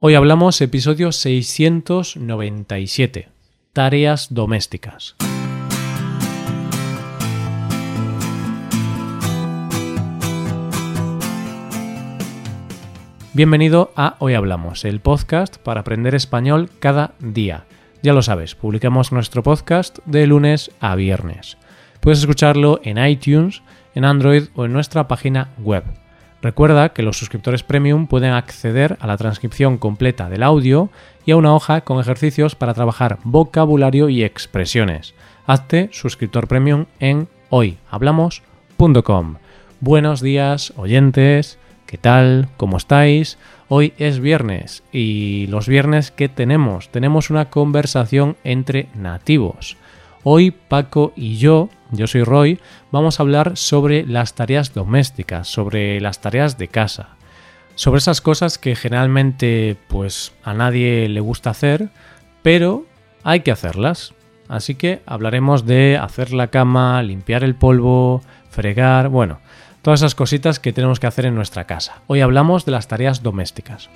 Hoy hablamos episodio 697, tareas domésticas. Bienvenido a Hoy Hablamos, el podcast para aprender español cada día. Ya lo sabes, publicamos nuestro podcast de lunes a viernes. Puedes escucharlo en iTunes, en Android o en nuestra página web Recuerda que los suscriptores premium pueden acceder a la transcripción completa del audio y a una hoja con ejercicios para trabajar vocabulario y expresiones. Hazte suscriptor premium en hoyhablamos.com. Buenos días, oyentes. ¿Qué tal? ¿Cómo estáis? Hoy es viernes y los viernes ¿qué tenemos? Tenemos una conversación entre nativos. Hoy Paco y yo, yo soy Roy, vamos a hablar sobre las tareas domésticas, sobre las tareas de casa, sobre esas cosas que generalmente pues a nadie le gusta hacer, pero hay que hacerlas. Así que hablaremos de hacer la cama, limpiar el polvo, fregar, bueno, todas esas cositas que tenemos que hacer en nuestra casa. Hoy hablamos de las tareas domésticas.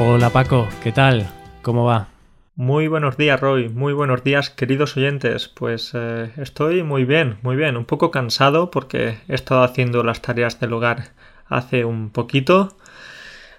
Hola Paco, ¿qué tal? ¿Cómo va? Muy buenos días Roy, muy buenos días queridos oyentes. Pues eh, estoy muy bien, muy bien, un poco cansado porque he estado haciendo las tareas del hogar hace un poquito,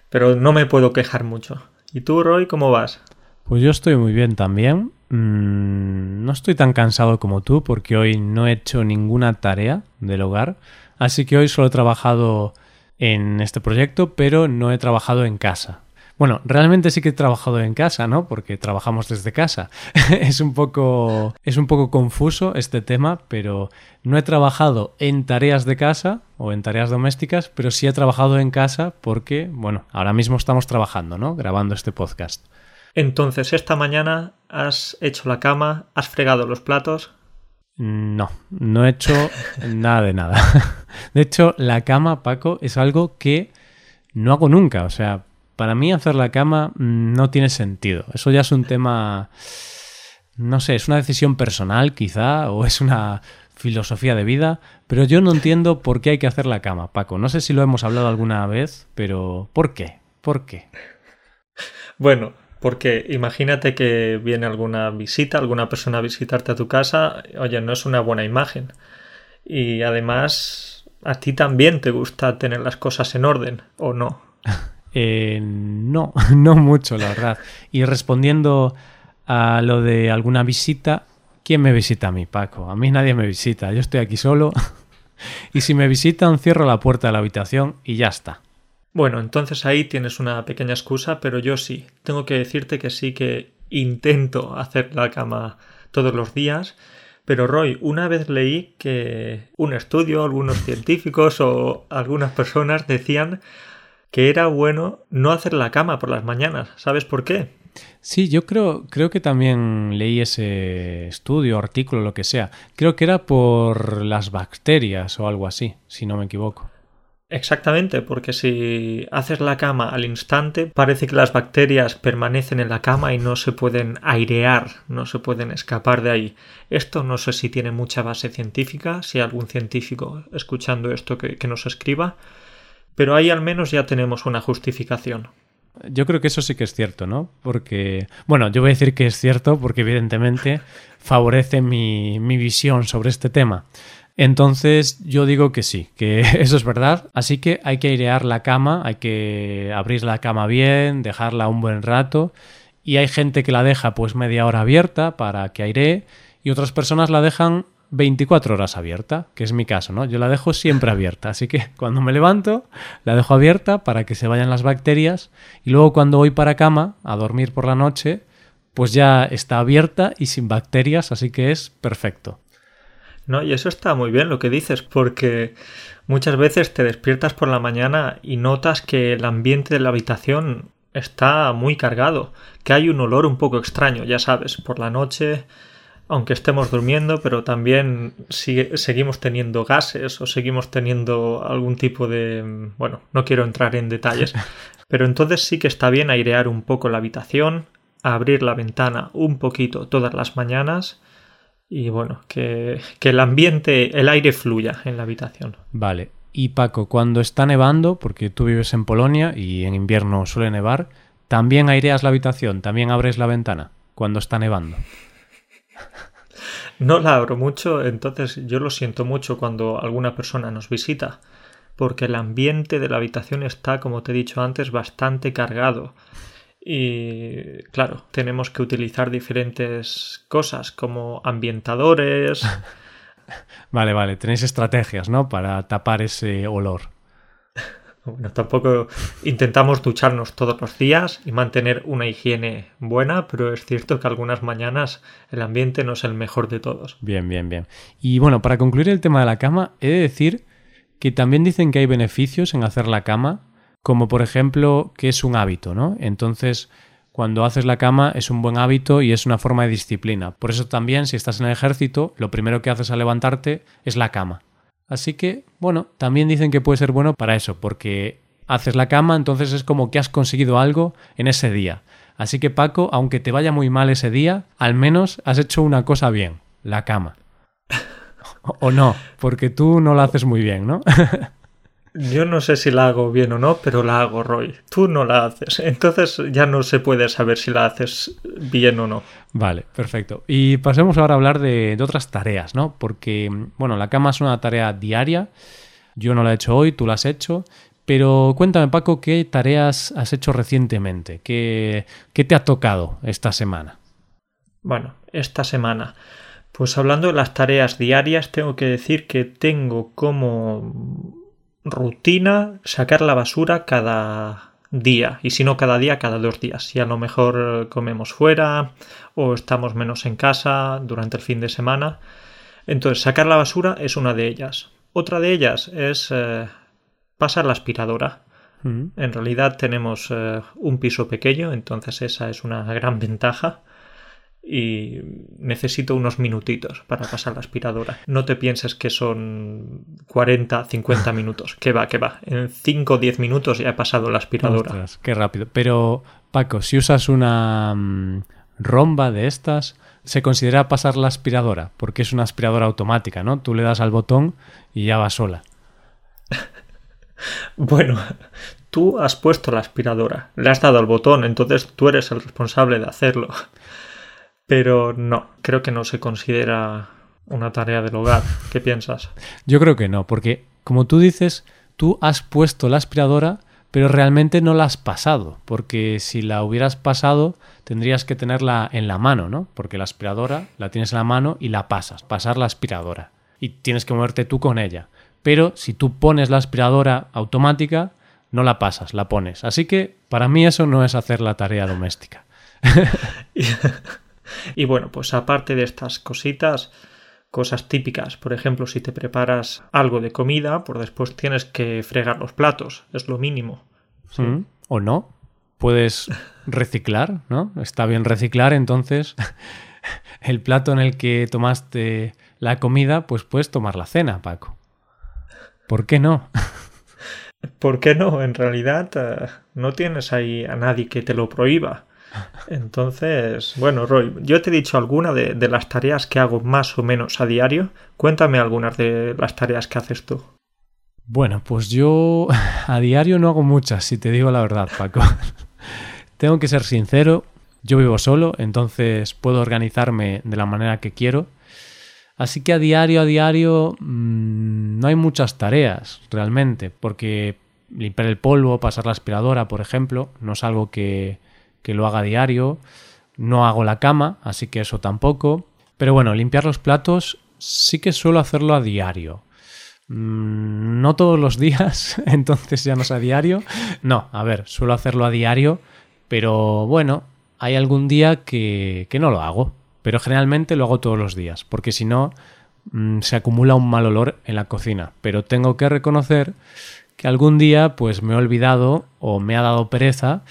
pero no me puedo quejar mucho. ¿Y tú Roy, cómo vas? Pues yo estoy muy bien también. Mm, no estoy tan cansado como tú porque hoy no he hecho ninguna tarea del hogar, así que hoy solo he trabajado en este proyecto, pero no he trabajado en casa. Bueno, realmente sí que he trabajado en casa, ¿no? Porque trabajamos desde casa. es un poco es un poco confuso este tema, pero no he trabajado en tareas de casa o en tareas domésticas, pero sí he trabajado en casa porque, bueno, ahora mismo estamos trabajando, ¿no? Grabando este podcast. Entonces, esta mañana has hecho la cama, has fregado los platos. No, no he hecho nada de nada. De hecho, la cama, Paco, es algo que no hago nunca. O sea, para mí hacer la cama mm, no tiene sentido. Eso ya es un tema, no sé, es una decisión personal quizá o es una filosofía de vida, pero yo no entiendo por qué hay que hacer la cama, Paco. No sé si lo hemos hablado alguna vez, pero ¿por qué? ¿Por qué? Bueno, porque imagínate que viene alguna visita, alguna persona a visitarte a tu casa, oye, no es una buena imagen. Y además, a ti también te gusta tener las cosas en orden, ¿o no? Eh, no, no mucho, la verdad. Y respondiendo a lo de alguna visita, ¿quién me visita a mí, Paco? A mí nadie me visita, yo estoy aquí solo. y si me visitan, cierro la puerta de la habitación y ya está. Bueno, entonces ahí tienes una pequeña excusa, pero yo sí. Tengo que decirte que sí que intento hacer la cama todos los días. Pero Roy, una vez leí que un estudio, algunos científicos o algunas personas decían que era bueno no hacer la cama por las mañanas. ¿Sabes por qué? Sí, yo creo, creo que también leí ese estudio, artículo, lo que sea. Creo que era por las bacterias o algo así, si no me equivoco. Exactamente, porque si haces la cama al instante, parece que las bacterias permanecen en la cama y no se pueden airear, no se pueden escapar de ahí. Esto no sé si tiene mucha base científica, si hay algún científico escuchando esto que, que nos escriba, pero ahí al menos ya tenemos una justificación. Yo creo que eso sí que es cierto, ¿no? Porque, bueno, yo voy a decir que es cierto porque evidentemente favorece mi, mi visión sobre este tema. Entonces yo digo que sí, que eso es verdad. Así que hay que airear la cama, hay que abrir la cama bien, dejarla un buen rato. Y hay gente que la deja pues media hora abierta para que airee y otras personas la dejan 24 horas abierta, que es mi caso, ¿no? Yo la dejo siempre abierta, así que cuando me levanto la dejo abierta para que se vayan las bacterias y luego cuando voy para cama a dormir por la noche, pues ya está abierta y sin bacterias, así que es perfecto. No, y eso está muy bien lo que dices, porque muchas veces te despiertas por la mañana y notas que el ambiente de la habitación está muy cargado, que hay un olor un poco extraño, ya sabes, por la noche aunque estemos durmiendo, pero también seguimos teniendo gases o seguimos teniendo algún tipo de... bueno, no quiero entrar en detalles, pero entonces sí que está bien airear un poco la habitación, abrir la ventana un poquito todas las mañanas y bueno, que, que el ambiente, el aire fluya en la habitación. Vale, Y Paco, cuando está nevando, porque tú vives en Polonia y en invierno suele nevar, ¿también aireas la habitación? ¿También abres la ventana cuando está nevando? No la abro mucho, entonces yo lo siento mucho cuando alguna persona nos visita, porque el ambiente de la habitación está, como te he dicho antes, bastante cargado. Y claro, tenemos que utilizar diferentes cosas como ambientadores. vale, vale, tenéis estrategias, ¿no? Para tapar ese olor. Tampoco intentamos ducharnos todos los días y mantener una higiene buena, pero es cierto que algunas mañanas el ambiente no es el mejor de todos. Bien, bien, bien. Y bueno, para concluir el tema de la cama, he de decir que también dicen que hay beneficios en hacer la cama, como por ejemplo que es un hábito, ¿no? Entonces, cuando haces la cama es un buen hábito y es una forma de disciplina. Por eso también, si estás en el ejército, lo primero que haces al levantarte es la cama. Así que, bueno, también dicen que puede ser bueno para eso, porque haces la cama, entonces es como que has conseguido algo en ese día. Así que Paco, aunque te vaya muy mal ese día, al menos has hecho una cosa bien, la cama. o no, porque tú no la haces muy bien, ¿no? Yo no sé si la hago bien o no, pero la hago, Roy. Tú no la haces. Entonces ya no se puede saber si la haces bien o no. Vale, perfecto. Y pasemos ahora a hablar de, otras tareas, ¿no? Porque, bueno, la cama es una tarea diaria. Yo no la he hecho hoy, tú la has hecho. Pero cuéntame, Paco, ¿qué tareas has hecho recientemente? ¿Qué, qué te ha tocado esta semana? Bueno, esta semana. Pues hablando de las tareas diarias, tengo que decir que tengo como rutina sacar la basura cada día y si no cada día cada dos días. Si a lo mejor comemos fuera o estamos menos en casa durante el fin de semana. Entonces sacar la basura es una de ellas. Otra de ellas es eh, pasar la aspiradora. Mm. en realidad tenemos eh, un piso pequeño entonces esa es una gran ventaja y necesito unos minutitos para pasar la aspiradora. No te pienses que son 40, 50 minutos. Que va, que va. En 5 o 10 minutos ya he pasado la aspiradora. qué rápido. Pero, Paco, si usas una mm, romba de estas, se considera pasar la aspiradora, porque es una aspiradora automática, ¿no? Tú le das al botón y ya va sola. bueno, tú has puesto la aspiradora, le has dado al botón, entonces tú eres el responsable de hacerlo. Pero no, creo que no se considera una tarea del hogar. ¿Qué piensas? Yo creo que no, porque como tú dices, tú has puesto la aspiradora, pero realmente no la has pasado, porque si la hubieras pasado tendrías que tenerla en la mano, ¿no? Porque la aspiradora la tienes en la mano y la pasas, pasar la aspiradora. Y tienes que moverte tú con ella. Pero si tú pones la aspiradora automática, no la pasas, la pones. Así que para mí eso no es hacer la tarea doméstica. Y bueno, pues aparte de estas cositas, cosas típicas, por ejemplo, si te preparas algo de comida, pues después tienes que fregar los platos, es lo mínimo. Mm, o no, puedes reciclar, ¿no? Está bien reciclar, entonces el plato en el que tomaste la comida, pues puedes tomar la cena, Paco. ¿Por qué no? ¿Por qué no? En realidad eh, no tienes ahí a nadie que te lo prohíba. Entonces, bueno, Roy, yo te he dicho alguna de, las tareas que hago más o menos a diario. Cuéntame algunas de las tareas que haces tú. Bueno, pues yo a diario no hago muchas, si te digo la verdad, Paco. Tengo que ser sincero, yo vivo solo, entonces puedo organizarme de la manera que quiero. Así que a diario, a diario, mm, no hay muchas tareas realmente, porque limpiar el polvo, pasar la aspiradora, por ejemplo, no es algo que, que lo haga diario. No hago la cama, así que eso tampoco. Pero bueno, limpiar los platos sí que suelo hacerlo a diario. Mm, no todos los días, entonces ya no es a diario. No, a ver, suelo hacerlo a diario, pero bueno, hay algún día que, que no lo hago. Pero generalmente lo hago todos los días, porque si no, mm, se acumula un mal olor en la cocina. Pero tengo que reconocer que algún día pues me he olvidado o me ha dado pereza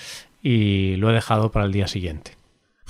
y lo he dejado para el día siguiente.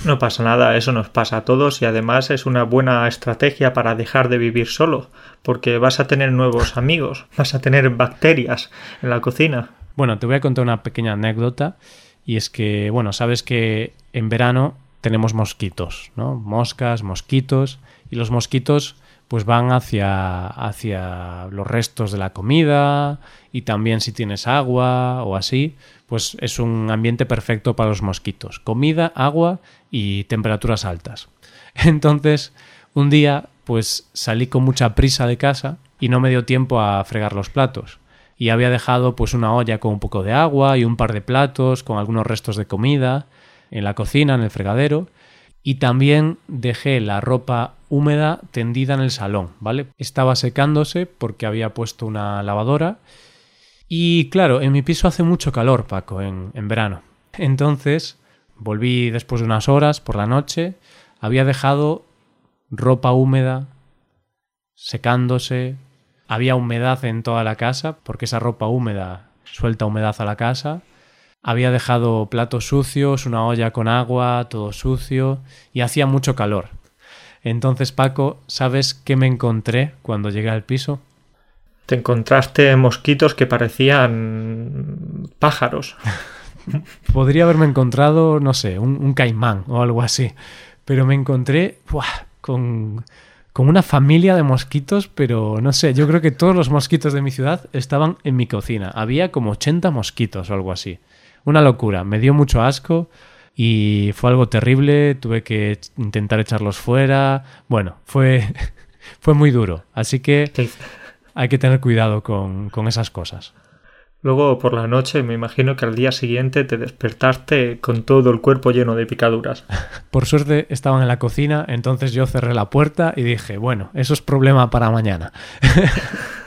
No pasa nada, eso nos pasa a todos y además es una buena estrategia para dejar de vivir solo, porque vas a tener nuevos amigos, vas a tener bacterias en la cocina. Bueno, te voy a contar una pequeña anécdota y es que, bueno, sabes que en verano tenemos mosquitos, ¿no? Moscas, mosquitos y los mosquitos pues van hacia, hacia los restos de la comida y también si tienes agua o así, pues es un ambiente perfecto para los mosquitos. Comida, agua y temperaturas altas. Entonces, un día, pues salí con mucha prisa de casa y no me dio tiempo a fregar los platos. Y había dejado pues una olla con un poco de agua y un par de platos con algunos restos de comida en la cocina, en el fregadero. Y también dejé la ropa húmeda tendida en el salón, ¿vale? Estaba secándose porque había puesto una lavadora. Y claro, en mi piso hace mucho calor, Paco, en, en verano. Entonces, volví después de unas horas por la noche. Había dejado ropa húmeda secándose. Había humedad en toda la casa porque esa ropa húmeda suelta humedad a la casa. Había dejado platos sucios, una olla con agua, todo sucio y hacía mucho calor. Entonces, Paco, ¿sabes qué me encontré cuando llegué al piso? Te encontraste mosquitos que parecían pájaros. Podría haberme encontrado, no sé, un, un caimán o algo así. Pero me encontré ¡buah! con, con una familia de mosquitos, pero no sé, yo creo que todos los mosquitos de mi ciudad estaban en mi cocina. Había como 80 mosquitos o algo así. Una locura, me dio mucho asco y fue algo terrible, tuve que intentar echarlos fuera. Bueno, fue, fue muy duro, así que hay que tener cuidado con, con esas cosas. Luego por la noche me imagino que al día siguiente te despertaste con todo el cuerpo lleno de picaduras. Por suerte estaban en la cocina, entonces yo cerré la puerta y dije, bueno, eso es problema para mañana.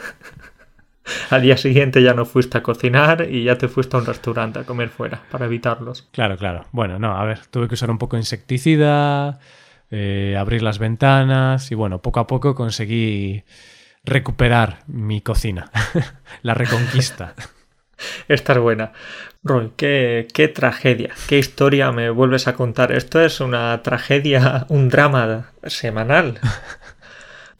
al día siguiente ya no fuiste a cocinar y ya te fuiste a un restaurante a comer fuera para evitarlos. Claro, claro. Bueno, no, a ver, tuve que usar un poco de insecticida, eh, abrir las ventanas y bueno, poco a poco conseguí recuperar mi cocina, la reconquista. Esta es buena. Roy, qué, qué tragedia, qué historia me vuelves a contar. Esto es una tragedia, un drama semanal.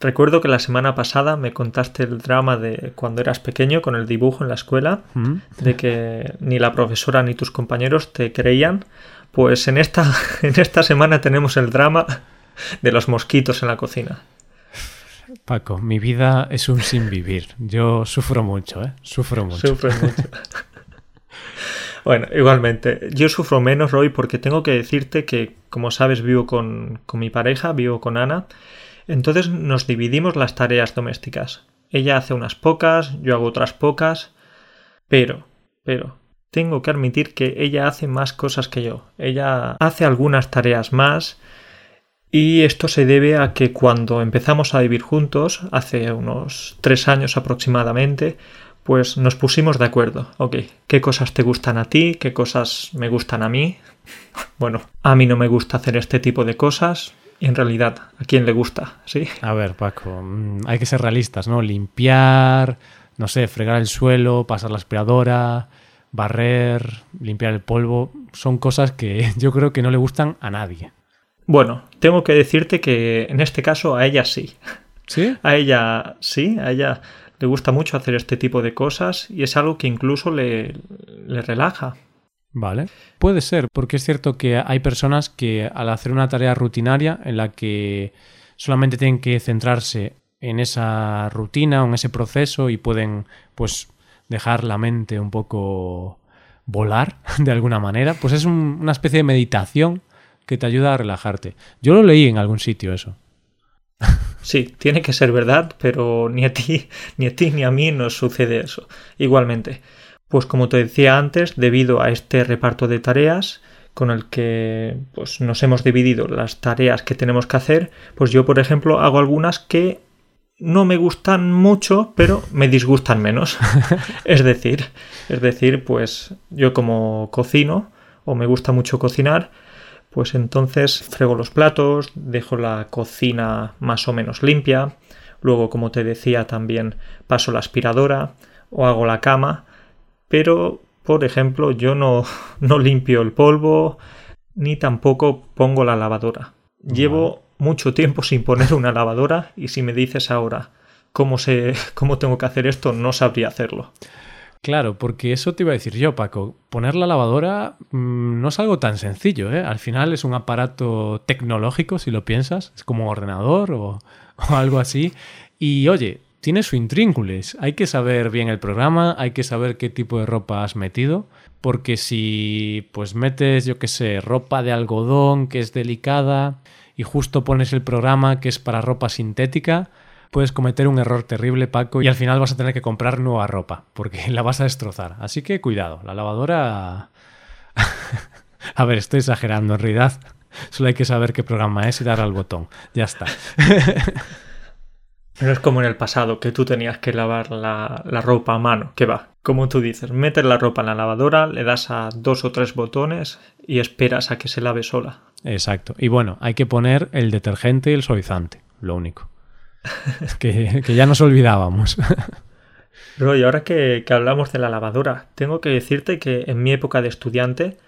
Recuerdo que la semana pasada me contaste el drama de cuando eras pequeño con el dibujo en la escuela, ¿Mm? de que ni la profesora ni tus compañeros te creían. Pues en esta, en esta semana tenemos el drama de los mosquitos en la cocina. Paco, mi vida es un sin vivir. Yo sufro mucho, ¿eh? Sufro mucho. Sufres mucho. bueno, igualmente, yo sufro menos, Roy, porque tengo que decirte que, como sabes, vivo con, con mi pareja, vivo con Ana. Entonces nos dividimos las tareas domésticas. Ella hace unas pocas, yo hago otras pocas. Pero, pero, tengo que admitir que ella hace más cosas que yo. Ella hace algunas tareas más. Y esto se debe a que cuando empezamos a vivir juntos, hace unos tres años aproximadamente, pues nos pusimos de acuerdo. Ok, ¿qué cosas te gustan a ti? ¿Qué cosas me gustan a mí? Bueno, a mí no me gusta hacer este tipo de cosas. En realidad, ¿a quién le gusta? ¿Sí? A ver, Paco, mm, hay que ser realistas, ¿no? Limpiar, no sé, fregar el suelo, pasar la aspiradora, barrer, limpiar el polvo, son cosas que yo creo que no le gustan a nadie. Bueno, tengo que decirte que en este caso a ella sí. ¿Sí? A ella sí, a ella le gusta mucho hacer este tipo de cosas y es algo que incluso le, le relaja. Vale. Puede ser, porque es cierto que hay personas que al hacer una tarea rutinaria en la que solamente tienen que centrarse en esa rutina o en ese proceso y pueden pues dejar la mente un poco volar de alguna manera, pues es un- una especie de meditación que te ayuda a relajarte. Yo lo leí en algún sitio eso. Sí, tiene que ser verdad, pero ni a ti, ni a ti ni a mí nos sucede eso. Igualmente. Pues como te decía antes, debido a este reparto de tareas con el que pues nos hemos dividido las tareas que tenemos que hacer, pues yo por ejemplo hago algunas que no me gustan mucho, pero me disgustan menos. es decir, es decir, pues yo como cocino o me gusta mucho cocinar, pues entonces frego los platos, dejo la cocina más o menos limpia, luego como te decía también paso la aspiradora o hago la cama, pero por ejemplo yo no, no limpio el polvo ni tampoco pongo la lavadora. Llevo mucho tiempo sin poner una lavadora y si me dices ahora cómo, se, cómo tengo que hacer esto no sabría hacerlo. Claro, porque eso te iba a decir yo, Paco. Poner la lavadora mm, no es algo tan sencillo, ¿eh? Al final es un aparato tecnológico, si lo piensas. Es como un ordenador o o algo así. Y oye, tiene su intrínculis. Hay que saber bien el programa, hay que saber qué tipo de ropa has metido, porque si pues metes, yo qué sé, ropa de algodón que es delicada y justo pones el programa que es para ropa sintética, puedes cometer un error terrible, Paco, y al final vas a tener que comprar nueva ropa, porque la vas a destrozar. Así que cuidado, la lavadora... a ver, estoy exagerando, en realidad solo hay que saber qué programa es y dar al botón. Ya está. No es como en el pasado, que tú tenías que lavar la, ropa a mano, que va. Como tú dices, metes la ropa en la lavadora, le das a dos o tres botones y esperas a que se lave sola. Exacto. Y bueno, hay que poner el detergente y el suavizante, lo único. que, que ya nos olvidábamos. Roy, ahora que, que hablamos de la lavadora, tengo que decirte que en mi época de estudiante,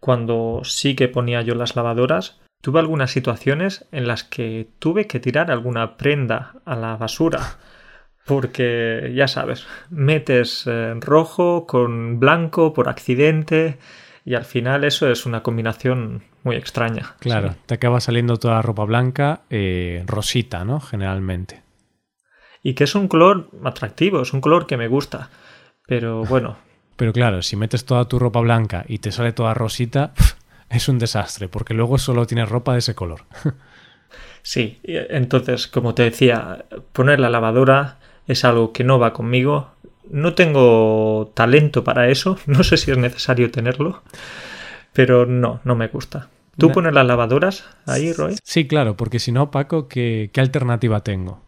cuando sí que ponía yo las lavadoras, Tuve algunas situaciones en las que tuve que tirar alguna prenda a la basura. Porque, ya sabes, metes eh, rojo con blanco por accidente y al final eso es una combinación muy extraña. Claro, te acaba saliendo toda la ropa blanca eh, rosita, ¿no? Generalmente. Y que es un color atractivo, es un color que me gusta. Pero bueno. Pero claro, si metes toda tu ropa blanca y te sale toda rosita, es un desastre, porque luego solo tienes ropa de ese color. sí, entonces, como te decía, poner la lavadora es algo que no va conmigo. No tengo talento para eso, no sé si es necesario tenerlo, pero no, no me gusta. ¿Tú pones las lavadoras ahí, Roy? Sí, claro, porque si no, Paco, ¿qué, ¿qué alternativa tengo?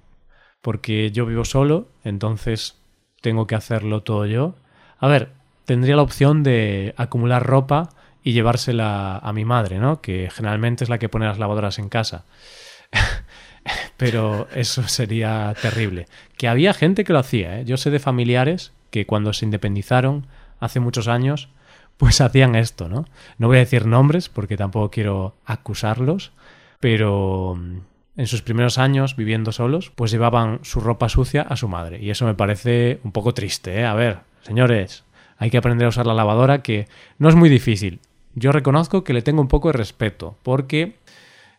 Porque yo vivo solo, entonces tengo que hacerlo todo yo. A ver, tendría la opción de acumular ropa y llevársela a mi madre, ¿no? Que generalmente es la que pone las lavadoras en casa. Pero eso sería terrible. Que había gente que lo hacía, ¿eh? Yo sé de familiares que cuando se independizaron hace muchos años, pues hacían esto, ¿no? No voy a decir nombres porque tampoco quiero acusarlos, pero mm, en sus primeros años viviendo solos, pues llevaban su ropa sucia a su madre. Y eso me parece un poco triste, ¿eh? A ver, señores, hay que aprender a usar la lavadora, que no es muy difícil yo reconozco que le tengo un poco de respeto, porque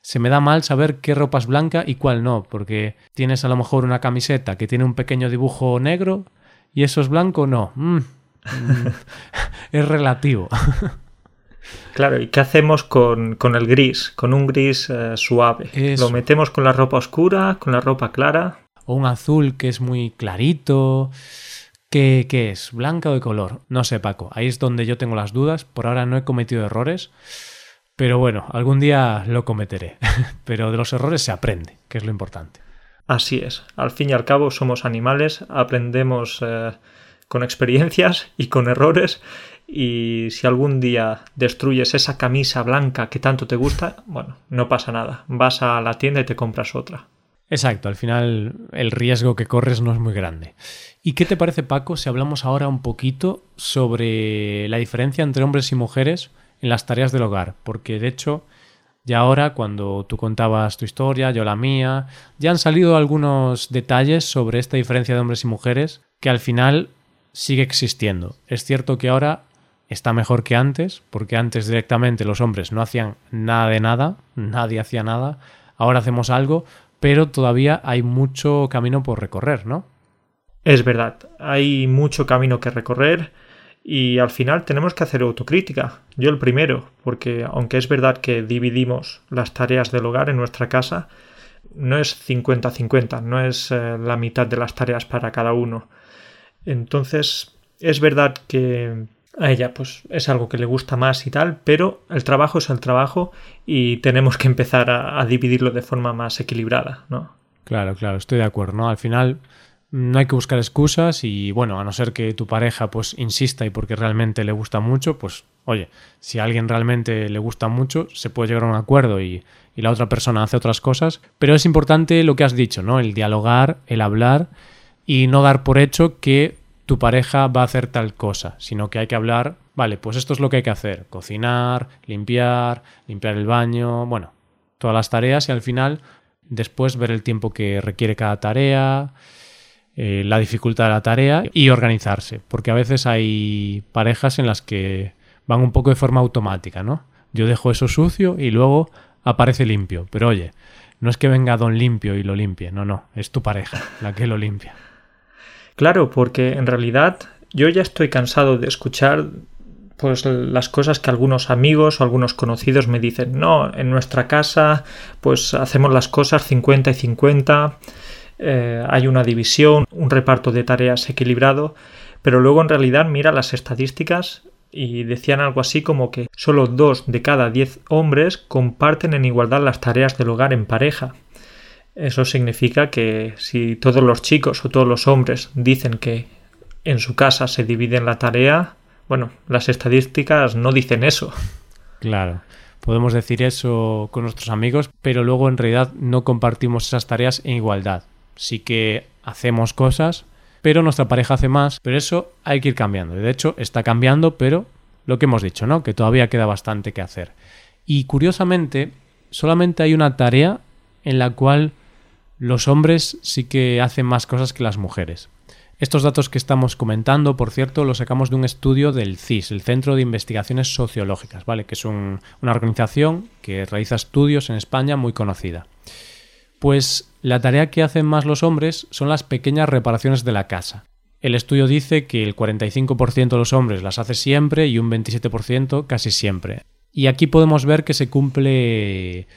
se me da mal saber qué ropa es blanca y cuál no, porque tienes a lo mejor una camiseta que tiene un pequeño dibujo negro y eso es blanco, no. Mm, mm, es relativo. Claro, ¿y qué hacemos con, el gris? Con un gris eh, suave. ¿Lo metemos con la ropa oscura, con la ropa clara? O un azul que es muy clarito. ¿Qué, es? ¿Blanca o de color? No sé, Paco. Ahí es donde yo tengo las dudas. Por ahora no he cometido errores. Pero bueno, algún día lo cometeré. pero de los errores se aprende, que es lo importante. Así es. Al fin y al cabo somos animales, aprendemos eh, con experiencias y con errores. Y si algún día destruyes esa camisa blanca que tanto te gusta, bueno, no pasa nada. Vas a la tienda y te compras otra. Exacto, al final el riesgo que corres no es muy grande. ¿Y qué te parece, Paco, si hablamos ahora un poquito sobre la diferencia entre hombres y mujeres en las tareas del hogar? Porque de hecho, ya ahora, cuando tú contabas tu historia, yo la mía, ya han salido algunos detalles sobre esta diferencia de hombres y mujeres que al final sigue existiendo. Es cierto que ahora está mejor que antes, porque antes directamente los hombres no hacían nada de nada, nadie hacía nada, ahora hacemos algo, pero todavía hay mucho camino por recorrer, ¿no? Es verdad, hay mucho camino que recorrer y al final tenemos que hacer autocrítica. Yo el primero, porque aunque es verdad que dividimos las tareas del hogar en nuestra casa, no es 50-50, no es eh, la mitad de las tareas para cada uno. Entonces, es verdad que a ella pues es algo que le gusta más y tal, pero el trabajo es el trabajo y tenemos que empezar a, dividirlo de forma más equilibrada, ¿no? Claro, claro, estoy de acuerdo, ¿no? Al final no hay que buscar excusas y bueno, a no ser que tu pareja pues insista y porque realmente le gusta mucho, pues oye, si a alguien realmente le gusta mucho, se puede llegar a un acuerdo y, y la otra persona hace otras cosas, pero es importante lo que has dicho, ¿no? El dialogar, el hablar y no dar por hecho que tu pareja va a hacer tal cosa, sino que hay que hablar, vale, pues esto es lo que hay que hacer, cocinar, limpiar, limpiar el baño, bueno, todas las tareas y al final después ver el tiempo que requiere cada tarea, eh, la dificultad de la tarea y organizarse, porque a veces hay parejas en las que van un poco de forma automática, ¿no? Yo dejo eso sucio y luego aparece limpio, pero oye, No es que venga don limpio y lo limpie, no, no, es tu pareja la que lo limpia. Claro, porque en realidad yo ya estoy cansado de escuchar pues las cosas que algunos amigos o algunos conocidos me dicen, no, en nuestra casa pues hacemos las cosas 50 y 50, eh, hay una división, un reparto de tareas equilibrado, pero luego en realidad mira las estadísticas y decían algo así como que solo dos de cada diez hombres comparten en igualdad las tareas del hogar en pareja. Eso significa que si todos los chicos o todos los hombres dicen que en su casa se dividen la tarea, bueno, las estadísticas no dicen eso. Claro, podemos decir eso con nuestros amigos, pero luego en realidad no compartimos esas tareas en igualdad. Sí que hacemos cosas, pero nuestra pareja hace más, pero eso hay que ir cambiando. De hecho, está cambiando, pero lo que hemos dicho, ¿no? Que todavía queda bastante que hacer. Y curiosamente, solamente hay una tarea en la cual los hombres sí que hacen más cosas que las mujeres. Estos datos que estamos comentando, por cierto, los sacamos de un estudio del CIS, el Centro de Investigaciones Sociológicas, ¿vale? Que es una organización que realiza estudios en España muy conocida. Pues la tarea que hacen más los hombres son las pequeñas reparaciones de la casa. El estudio dice que el 45% de los hombres las hace siempre y un 27% casi siempre. Y aquí podemos ver que se cumple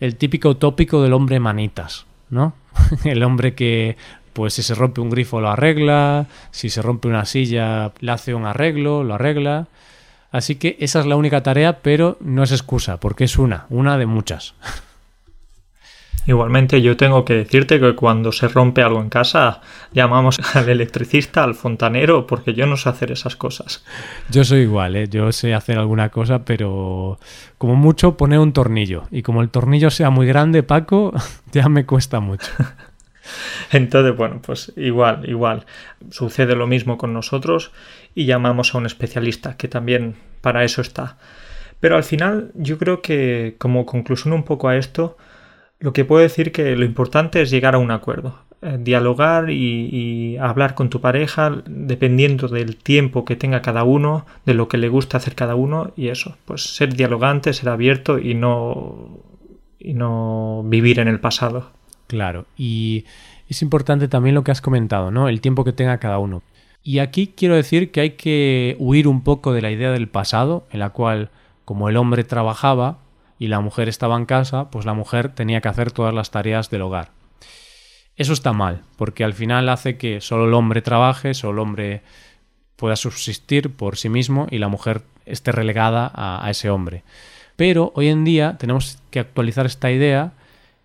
el típico tópico del hombre manitas, ¿no? el hombre que pues si se rompe un grifo lo arregla, si se rompe una silla le hace un arreglo, lo arregla. Así que esa es la única tarea, pero no es excusa, porque es una, una de muchas. Igualmente yo tengo que decirte que cuando se rompe algo en casa llamamos al electricista, al fontanero, porque yo no sé hacer esas cosas. Yo soy igual, ¿eh? yo sé hacer alguna cosa, pero como mucho poner un tornillo. Y como el tornillo sea muy grande, Paco, ya me cuesta mucho. Entonces, bueno, pues igual, igual. Sucede lo mismo con nosotros y llamamos a un especialista, que también para eso está. Pero al final, yo creo que como conclusión un poco a esto, lo que puedo decir que lo importante es llegar a un acuerdo. Eh, dialogar y, hablar con tu pareja dependiendo del tiempo que tenga cada uno, de lo que le gusta hacer cada uno y eso, pues ser dialogante, ser abierto y no, y no vivir en el pasado. Claro, y es importante también lo que has comentado, ¿no? El tiempo que tenga cada uno. Y aquí quiero decir que hay que huir un poco de la idea del pasado, en la cual, como el hombre trabajaba y la mujer estaba en casa, pues la mujer tenía que hacer todas las tareas del hogar. Eso está mal, porque al final hace que solo el hombre trabaje, solo el hombre pueda subsistir por sí mismo y la mujer esté relegada a, ese hombre. Pero hoy en día tenemos que actualizar esta idea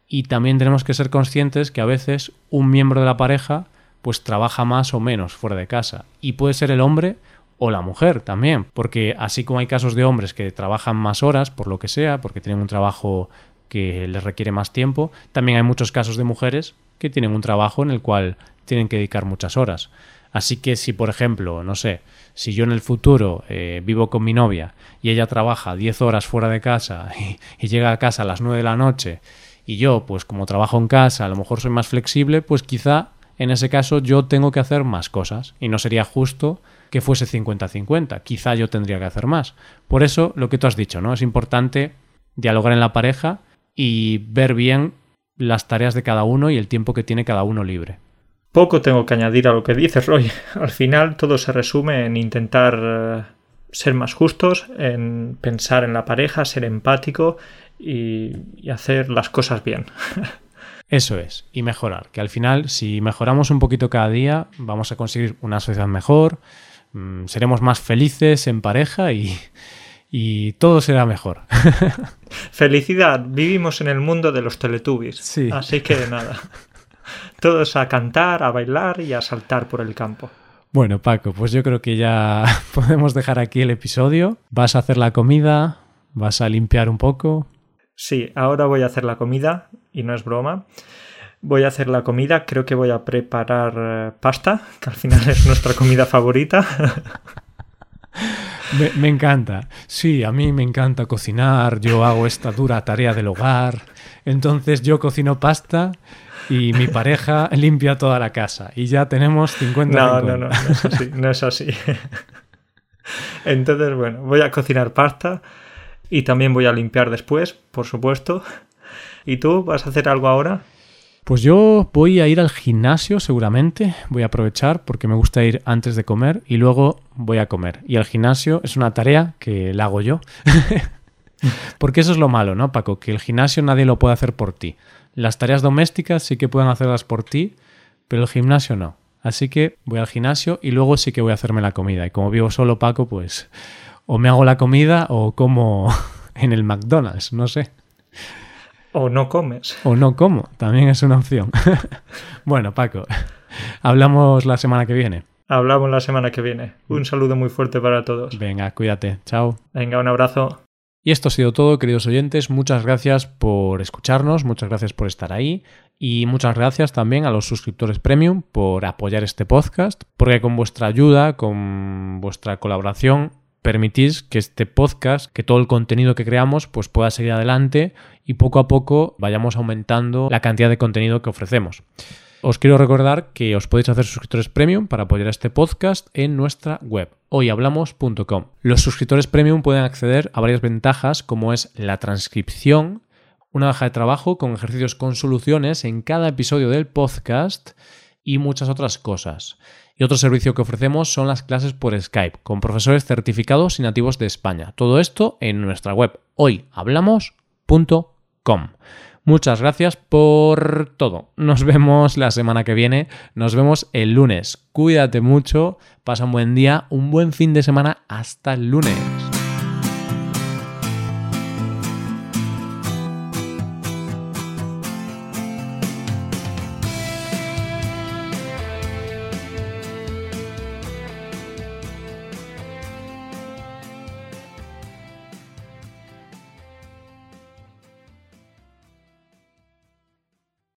y también tenemos que ser conscientes que a veces un miembro de la pareja pues trabaja más o menos fuera de casa y puede ser el hombre o la mujer también, porque así como hay casos de hombres que trabajan más horas por lo que sea, porque tienen un trabajo que les requiere más tiempo, también hay muchos casos de mujeres que tienen un trabajo en el cual tienen que dedicar muchas horas. Así que si, por ejemplo, no sé, si yo en el futuro eh, vivo con mi novia y ella trabaja 10 horas fuera de casa y, y llega a casa a las 9 de la noche y yo, pues como trabajo en casa, a lo mejor soy más flexible, pues quizá en ese caso yo tengo que hacer más cosas y no sería justo que fuese 50-50. Quizá yo tendría que hacer más. Por eso, lo que tú has dicho, ¿no? Es importante dialogar en la pareja y ver bien las tareas de cada uno y el tiempo que tiene cada uno libre. Poco tengo que añadir a lo que dices, Roy. Al final todo se resume en intentar eh, ser más justos, en pensar en la pareja, ser empático y, hacer las cosas bien. Eso es, y mejorar, que al final si mejoramos un poquito cada día vamos a conseguir una sociedad mejor, mm, seremos más felices en pareja y, y todo será mejor. Felicidad, vivimos en el mundo de los teletubbies, sí. así que nada, todos a cantar, a bailar y a saltar por el campo. Bueno, Paco, pues yo creo que ya podemos dejar aquí el episodio. ¿Vas a hacer la comida? ¿Vas a limpiar un poco? Sí, ahora voy a hacer la comida y no es broma. Voy a hacer la comida, creo que voy a preparar eh, pasta, que al final es nuestra comida favorita. me, me, encanta. Sí, a mí me encanta cocinar, yo hago esta dura tarea del hogar. Entonces yo cocino pasta y mi pareja limpia toda la casa. Y ya tenemos 50 No, no, no, no es así. No es así. Entonces, bueno, voy a cocinar pasta y también voy a limpiar después, por supuesto. ¿Y tú vas a hacer algo ahora? Pues yo voy a ir al gimnasio seguramente, voy a aprovechar porque me gusta ir antes de comer y luego voy a comer. Y el gimnasio es una tarea que la hago yo. porque eso es lo malo, ¿no, Paco? Que el gimnasio nadie lo puede hacer por ti. Las tareas domésticas sí que pueden hacerlas por ti, pero el gimnasio no. Así que voy al gimnasio y luego sí que voy a hacerme la comida. Y como vivo solo, Paco, pues o me hago la comida o como en el McDonald's, no sé. O no comes. O no como, también es una opción. bueno, Paco, hablamos la semana que viene. Hablamos la semana que viene. Un saludo muy fuerte para todos. Venga, cuídate. Chao. Venga, un abrazo. Y esto ha sido todo, queridos oyentes. Muchas gracias por escucharnos, muchas gracias por estar ahí y muchas gracias también a los suscriptores premium por apoyar este podcast, porque con vuestra ayuda, con vuestra colaboración, permitís que este podcast, que todo el contenido que creamos, pues pueda seguir adelante y poco a poco vayamos aumentando la cantidad de contenido que ofrecemos. Os quiero recordar que os podéis hacer suscriptores premium para apoyar este podcast en nuestra web hoyhablamos.com. Los suscriptores premium pueden acceder a varias ventajas como es la transcripción, una hoja de trabajo con ejercicios con soluciones en cada episodio del podcast y muchas otras cosas. Y otro servicio que ofrecemos son las clases por Skype con profesores certificados y nativos de España. Todo esto en nuestra web hoyhablamos.com. Muchas gracias por todo. Nos vemos la semana que viene. Nos vemos el lunes. Cuídate mucho. Pasa un buen día, un buen fin de semana. Hasta el lunes.